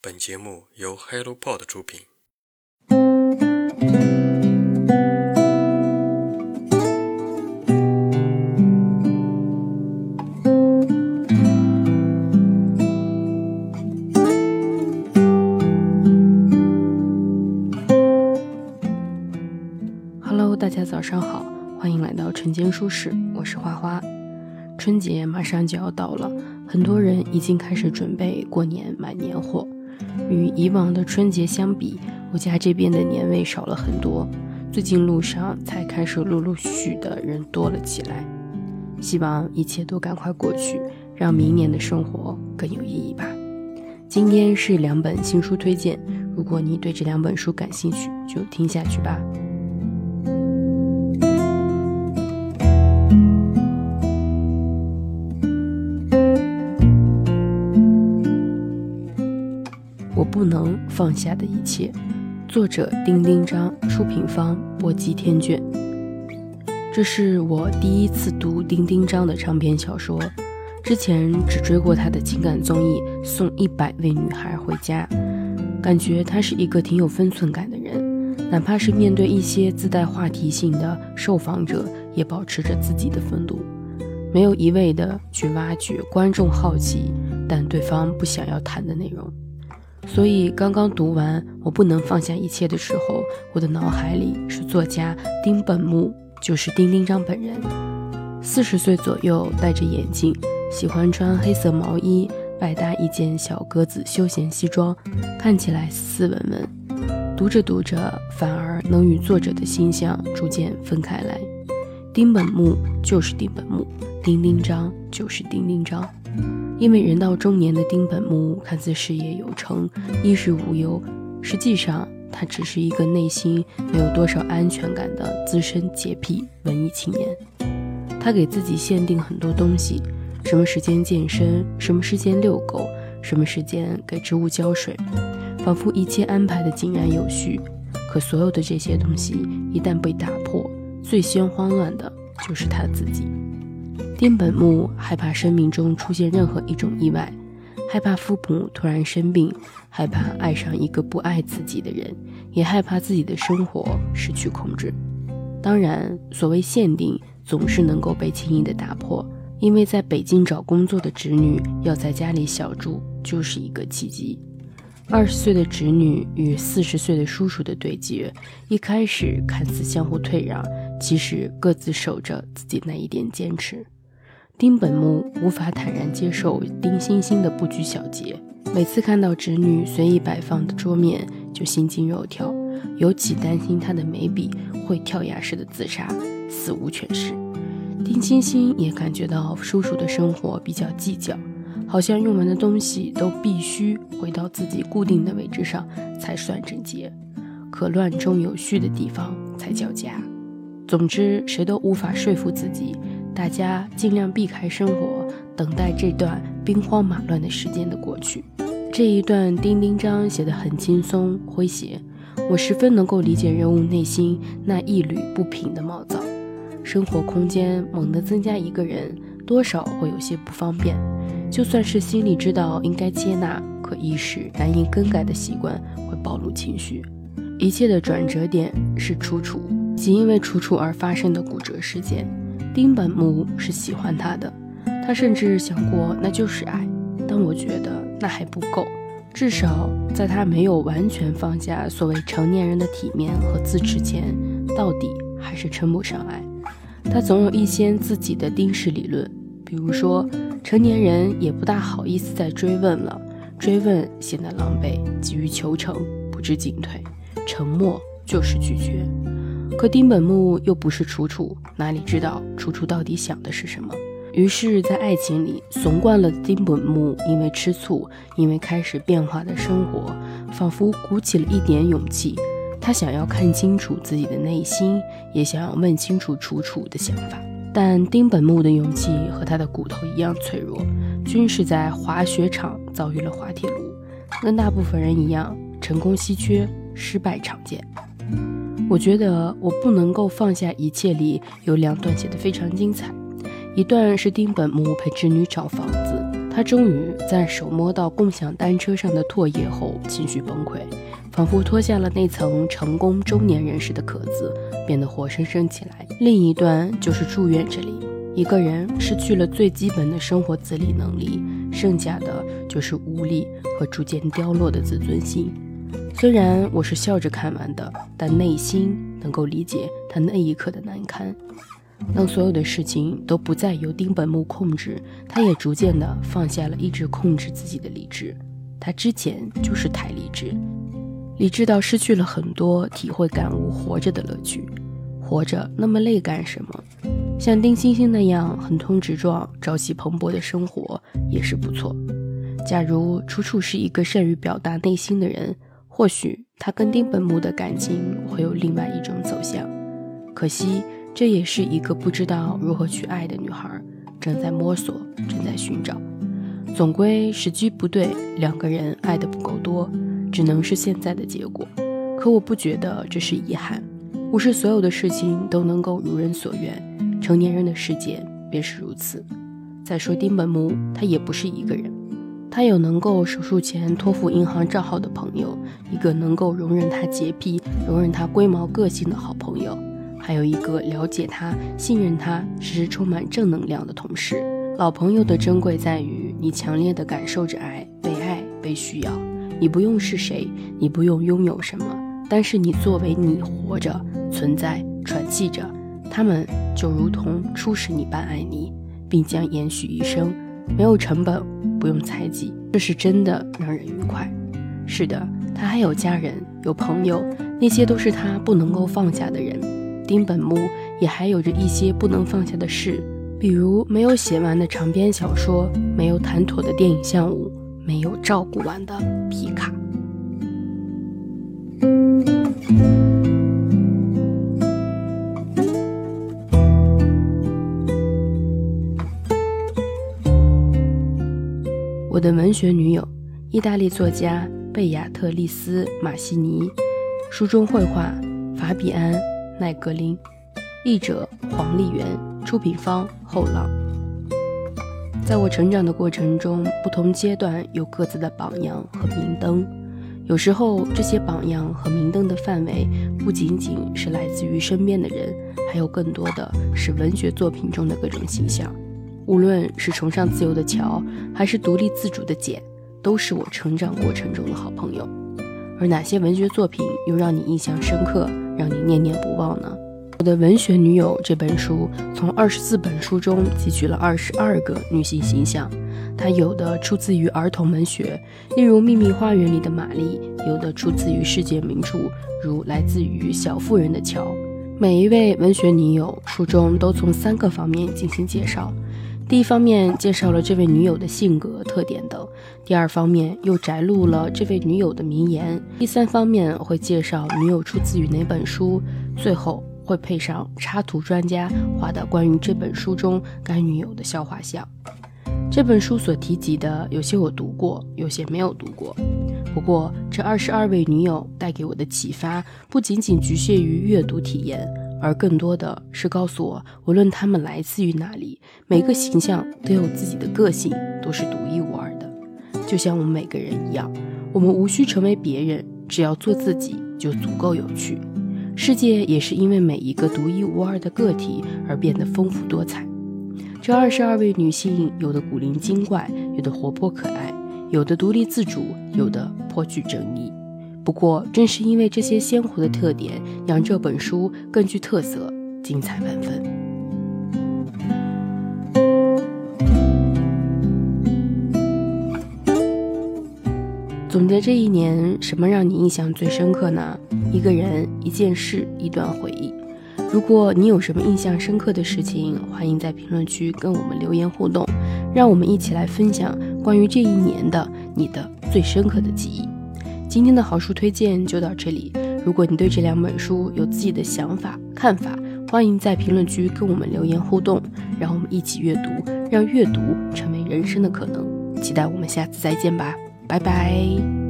本节目由 HelloPod 出品。Hello，大家早上好，欢迎来到晨间书室，我是花花。春节马上就要到了，很多人已经开始准备过年买年货。与以往的春节相比，我家这边的年味少了很多。最近路上才开始陆陆续续的人多了起来。希望一切都赶快过去，让明年的生活更有意义吧。今天是两本新书推荐，如果你对这两本书感兴趣，就听下去吧。不能放下的一切，作者丁丁章，出品方波姬天卷。这是我第一次读丁丁章的长篇小说，之前只追过他的情感综艺《送一百位女孩回家》，感觉他是一个挺有分寸感的人，哪怕是面对一些自带话题性的受访者，也保持着自己的风度，没有一味的去挖掘观众好奇但对方不想要谈的内容。所以刚刚读完《我不能放下一切》的时候，我的脑海里是作家丁本木，就是丁丁章本人。四十岁左右，戴着眼镜，喜欢穿黑色毛衣，外搭一件小格子休闲西装，看起来斯斯文文。读着读着，反而能与作者的形象逐渐分开来。丁本木就是丁本木，丁丁章就是丁丁章。因为人到中年的丁本木看似事业有成、衣食无忧，实际上他只是一个内心没有多少安全感的资深洁癖文艺青年。他给自己限定很多东西：什么时间健身，什么时间遛狗，什么时间给植物浇水，仿佛一切安排的井然有序。可所有的这些东西一旦被打破，最先慌乱的就是他自己。丁本木害怕生命中出现任何一种意外，害怕父母突然生病，害怕爱上一个不爱自己的人，也害怕自己的生活失去控制。当然，所谓限定总是能够被轻易的打破，因为在北京找工作的侄女要在家里小住就是一个契机。二十岁的侄女与四十岁的叔叔的对决，一开始看似相互退让，其实各自守着自己那一点坚持。丁本木无法坦然接受丁星星的不拘小节，每次看到侄女随意摆放的桌面就心惊肉跳，尤其担心她的眉笔会跳崖式的自杀，死无全尸。丁星星也感觉到叔叔的生活比较计较，好像用完的东西都必须回到自己固定的位置上才算整洁，可乱中有序的地方才叫家。总之，谁都无法说服自己。大家尽量避开生活，等待这段兵荒马乱的时间的过去。这一段丁丁章写得很轻松诙谐，我十分能够理解人物内心那一缕不平的毛躁。生活空间猛地增加一个人，多少会有些不方便。就算是心里知道应该接纳，可一时难以更改的习惯会暴露情绪。一切的转折点是楚楚，即因为楚楚而发生的骨折事件。丁本木是喜欢他的，他甚至想过那就是爱，但我觉得那还不够，至少在他没有完全放下所谓成年人的体面和自持前，到底还是称不上爱。他总有一些自己的丁式理论，比如说成年人也不大好意思再追问了，追问显得狼狈，急于求成，不知进退，沉默就是拒绝。可丁本木又不是楚楚，哪里知道楚楚到底想的是什么？于是，在爱情里怂惯了的丁本木，因为吃醋，因为开始变化的生活，仿佛鼓起了一点勇气。他想要看清楚自己的内心，也想要问清楚楚楚的想法。但丁本木的勇气和他的骨头一样脆弱，均是在滑雪场遭遇了滑铁卢，跟大部分人一样，成功稀缺，失败常见。我觉得我不能够放下一切里有两段写得非常精彩，一段是丁本木陪侄女找房子，他终于在手摸到共享单车上的唾液后情绪崩溃，仿佛脱下了那层成功中年人士的壳子，变得活生生起来。另一段就是住院这里，一个人失去了最基本的生活自理能力，剩下的就是无力和逐渐凋落的自尊心。虽然我是笑着看完的，但内心能够理解他那一刻的难堪。当所有的事情都不再由丁本木控制，他也逐渐的放下了一直控制自己的理智。他之前就是太理智，理智到失去了很多体会感悟活着的乐趣。活着那么累干什么？像丁星星那样横冲直撞、朝气蓬勃的生活也是不错。假如楚楚是一个善于表达内心的人，或许他跟丁本木的感情会有另外一种走向。可惜。这也是一个不知道如何去爱的女孩，正在摸索，正在寻找。总归时机不对，两个人爱的不够多，只能是现在的结果。可我不觉得这是遗憾，不是所有的事情都能够如人所愿。成年人的世界便是如此。再说丁本木，他也不是一个人，他有能够手术前托付银行账号的朋友，一个能够容忍他洁癖、容忍他龟毛个性的好朋友。还有一个了解他、信任他、时时充满正能量的同事。老朋友的珍贵在于，你强烈的感受着爱，被爱、被需要。你不用是谁，你不用拥有什么，但是你作为你活着、存在、喘气着，他们就如同初始你般爱你，并将延续一生，没有成本，不用猜忌，这是真的让人愉快。是的，他还有家人、有朋友，那些都是他不能够放下的人。丁本木也还有着一些不能放下的事，比如没有写完的长篇小说，没有谈妥的电影项目，没有照顾完的皮卡。我的文学女友，意大利作家贝亚特丽斯·马西尼，书中绘画法比安。奈格林，译者黄丽媛，出品方后浪。在我成长的过程中，不同阶段有各自的榜样和明灯。有时候，这些榜样和明灯的范围不仅仅是来自于身边的人，还有更多的是文学作品中的各种形象。无论是崇尚自由的乔，还是独立自主的简，都是我成长过程中的好朋友。而哪些文学作品又让你印象深刻？让你念念不忘呢？我的文学女友这本书从二十四本书中汲取了二十二个女性形象，它有的出自于儿童文学，例如《秘密花园里的玛丽》；有的出自于世界名著，如来自于《小妇人的乔》。每一位文学女友，书中都从三个方面进行介绍。第一方面介绍了这位女友的性格特点等，第二方面又摘录了这位女友的名言，第三方面会介绍女友出自于哪本书，最后会配上插图专家画的关于这本书中该女友的笑话像。这本书所提及的有些我读过，有些没有读过。不过这二十二位女友带给我的启发不仅仅局限于阅读体验。而更多的是告诉我，无论他们来自于哪里，每个形象都有自己的个性，都是独一无二的。就像我们每个人一样，我们无需成为别人，只要做自己就足够有趣。世界也是因为每一个独一无二的个体而变得丰富多彩。这二十二位女性，有的古灵精怪，有的活泼可爱，有的独立自主，有的颇具争议。不过，正是因为这些鲜活的特点，让这本书更具特色，精彩万分。总结这一年，什么让你印象最深刻呢？一个人、一件事、一段回忆。如果你有什么印象深刻的事情，欢迎在评论区跟我们留言互动，让我们一起来分享关于这一年的你的最深刻的记忆。今天的好书推荐就到这里。如果你对这两本书有自己的想法、看法，欢迎在评论区跟我们留言互动，让我们一起阅读，让阅读成为人生的可能。期待我们下次再见吧，拜拜。